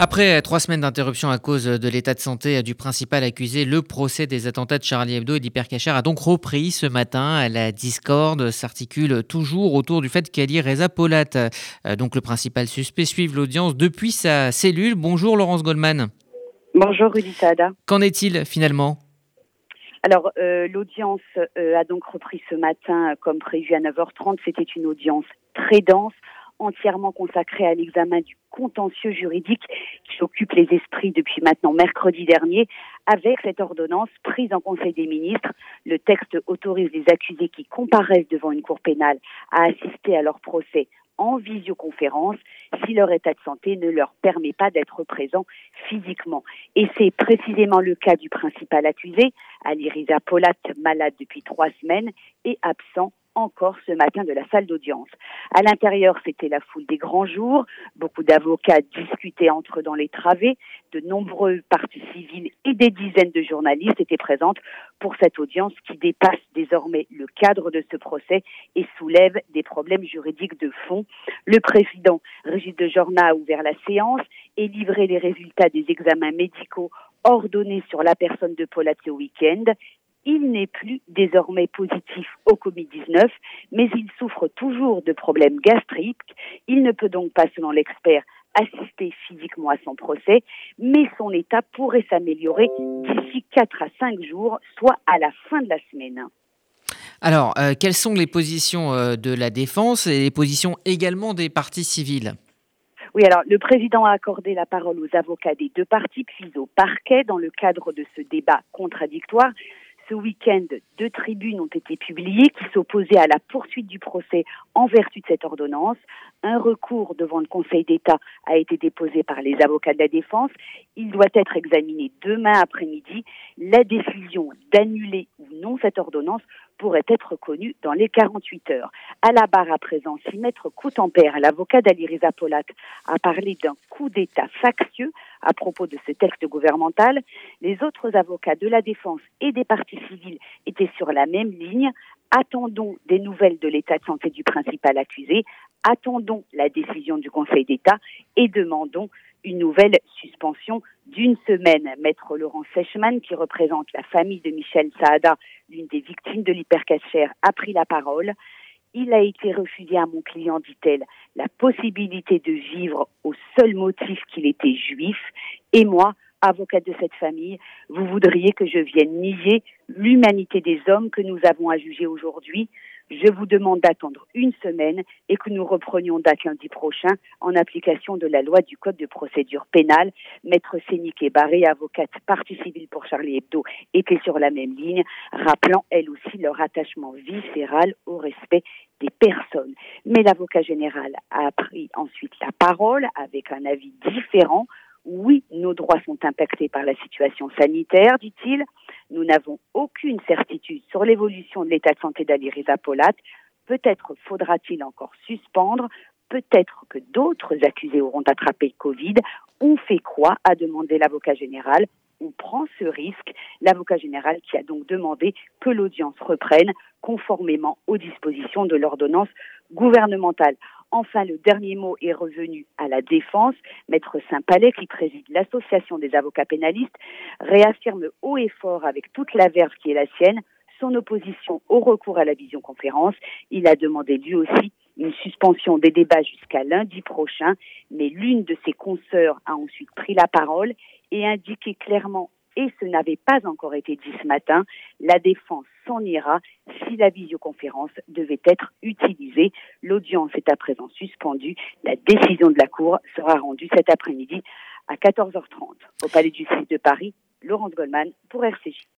Après trois semaines d'interruption à cause de l'état de santé du principal accusé, le procès des attentats de Charlie Hebdo et d'Hypercacher a donc repris ce matin. La discorde s'articule toujours autour du fait qu'Ali Reza Polat, euh, donc le principal suspect, suive l'audience depuis sa cellule. Bonjour Laurence Goldman. Bonjour Rudy Saada. Qu'en est-il finalement? Alors, euh, l'audience euh, a donc repris ce matin comme prévu à 9h30. C'était une audience très dense entièrement consacré à l'examen du contentieux juridique qui occupe les esprits depuis maintenant mercredi dernier. Avec cette ordonnance prise en Conseil des ministres, le texte autorise les accusés qui comparaissent devant une cour pénale à assister à leur procès en visioconférence si leur état de santé ne leur permet pas d'être présents physiquement. Et c'est précisément le cas du principal accusé, Ali Riza Polat, malade depuis trois semaines et absent encore ce matin de la salle d'audience. À l'intérieur, c'était la foule des grands jours. Beaucoup d'avocats discutaient entre eux dans les travées. De nombreux partis civils et des dizaines de journalistes étaient présentes pour cette audience qui dépasse désormais le cadre de ce procès et soulève des problèmes juridiques de fond. Le président Régis de Jorna a ouvert la séance et livré les résultats des examens médicaux ordonnés sur la personne de Paul ce week-end il n'est plus désormais positif au Covid-19, mais il souffre toujours de problèmes gastriques. Il ne peut donc pas, selon l'expert, assister physiquement à son procès, mais son état pourrait s'améliorer d'ici 4 à 5 jours, soit à la fin de la semaine. Alors, euh, quelles sont les positions euh, de la défense et les positions également des partis civils oui, alors le président a accordé la parole aux avocats des deux partis, puis au parquet dans le cadre de ce débat contradictoire ce week-end, deux tribunes ont été publiées qui s'opposaient à la poursuite du procès en vertu de cette ordonnance. Un recours devant le Conseil d'État a été déposé par les avocats de la défense. Il doit être examiné demain après-midi. La décision d'annuler ou non cette ordonnance pourrait être connue dans les 48 heures. À la barre à présent, si Maître Coutempère, l'avocat d'Ali Reza Polat, a parlé d'un coup d'État factieux à propos de ce texte gouvernemental, les autres avocats de la défense et des partis civils étaient sur la même ligne. Attendons des nouvelles de l'état de santé du principal accusé, attendons la décision du Conseil d'État et demandons une nouvelle suspension d'une semaine. Maître Laurent Sechman, qui représente la famille de Michel Saada, l'une des victimes de l'hypercachère, a pris la parole. Il a été refusé à mon client, dit-elle, la possibilité de vivre au seul motif qu'il était juif. Et moi, avocate de cette famille, vous voudriez que je vienne nier l'humanité des hommes que nous avons à juger aujourd'hui? Je vous demande d'attendre une semaine et que nous reprenions date lundi prochain en application de la loi du Code de procédure pénale. Maître Sénique et Barré, avocate partie civile pour Charlie Hebdo, étaient sur la même ligne, rappelant elle aussi leur attachement viscéral au respect des personnes. Mais l'avocat général a pris ensuite la parole avec un avis différent oui, nos droits sont impactés par la situation sanitaire, dit-il. Nous n'avons aucune certitude sur l'évolution de l'état de santé d'Ali Polat. Peut-être faudra-t-il encore suspendre. Peut-être que d'autres accusés auront attrapé Covid. On fait quoi a demandé l'avocat général. On prend ce risque. L'avocat général qui a donc demandé que l'audience reprenne conformément aux dispositions de l'ordonnance gouvernementale. Enfin, le dernier mot est revenu à la défense. Maître Saint-Palais, qui préside l'association des avocats pénalistes, réaffirme haut et fort avec toute la verve qui est la sienne son opposition au recours à la visioconférence. Il a demandé lui aussi une suspension des débats jusqu'à lundi prochain, mais l'une de ses consoeurs a ensuite pris la parole et indiqué clairement et ce n'avait pas encore été dit ce matin, la défense s'en ira si la visioconférence devait être utilisée. L'audience est à présent suspendue. La décision de la Cour sera rendue cet après-midi à 14h30 au Palais du 6 de Paris. Laurence Goldman pour RCJ.